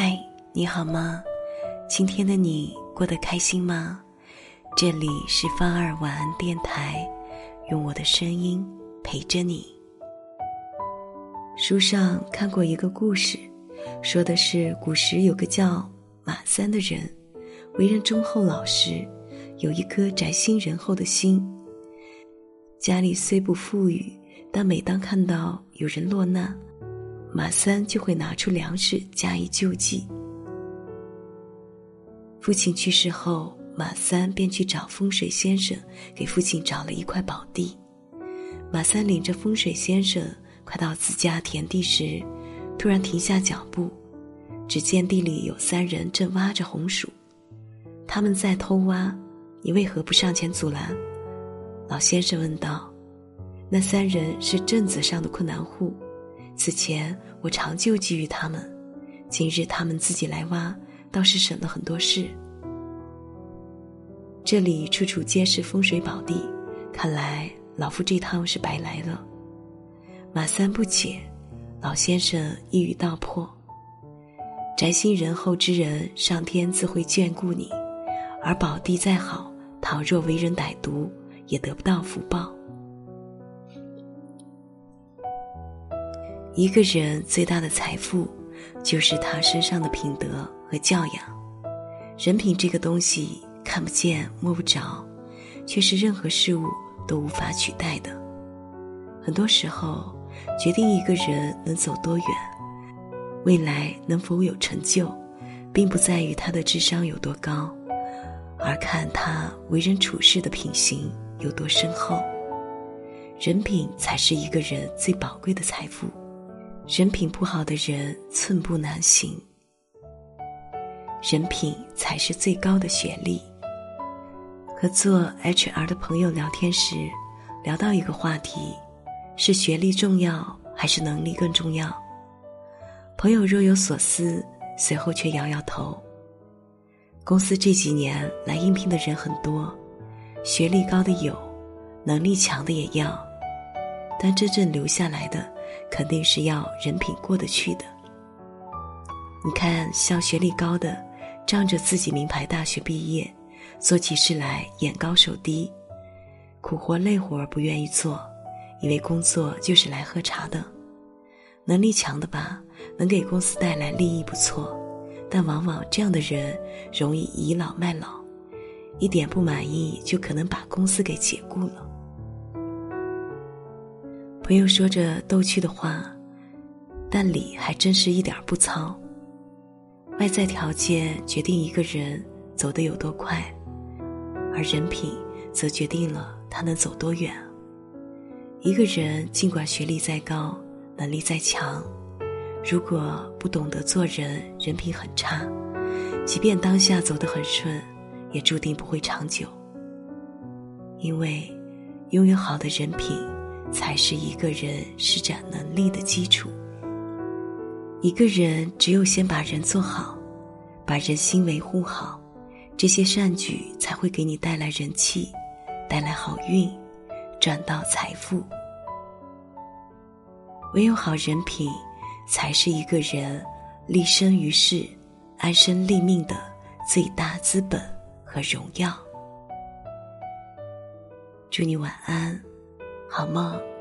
嗨，你好吗？今天的你过得开心吗？这里是方二晚安电台，用我的声音陪着你。书上看过一个故事，说的是古时有个叫马三的人，为人忠厚老实，有一颗宅心仁厚的心。家里虽不富裕，但每当看到有人落难，马三就会拿出粮食加以救济。父亲去世后，马三便去找风水先生，给父亲找了一块宝地。马三领着风水先生快到自家田地时，突然停下脚步，只见地里有三人正挖着红薯，他们在偷挖，你为何不上前阻拦？老先生问道：“那三人是镇子上的困难户。”此前我常救济于他们，今日他们自己来挖，倒是省了很多事。这里处处皆是风水宝地，看来老夫这趟是白来了。马三不解，老先生一语道破：宅心仁厚之人，上天自会眷顾你；而宝地再好，倘若为人歹毒，也得不到福报。一个人最大的财富，就是他身上的品德和教养。人品这个东西看不见摸不着，却是任何事物都无法取代的。很多时候，决定一个人能走多远，未来能否有成就，并不在于他的智商有多高，而看他为人处事的品行有多深厚。人品才是一个人最宝贵的财富。人品不好的人寸步难行。人品才是最高的学历。和做 HR 的朋友聊天时，聊到一个话题：是学历重要还是能力更重要？朋友若有所思，随后却摇摇头。公司这几年来应聘的人很多，学历高的有，能力强的也要，但真正留下来的。肯定是要人品过得去的。你看，像学历高的，仗着自己名牌大学毕业，做起事来眼高手低，苦活累活不愿意做，以为工作就是来喝茶的。能力强的吧，能给公司带来利益不错，但往往这样的人容易倚老卖老，一点不满意就可能把公司给解雇了。朋友说着逗趣的话，但理还真是一点不糙。外在条件决定一个人走得有多快，而人品则决定了他能走多远。一个人尽管学历再高，能力再强，如果不懂得做人，人品很差，即便当下走得很顺，也注定不会长久。因为拥有好的人品。才是一个人施展能力的基础。一个人只有先把人做好，把人心维护好，这些善举才会给你带来人气，带来好运，赚到财富。唯有好人品，才是一个人立身于世、安身立命的最大资本和荣耀。祝你晚安。好梦。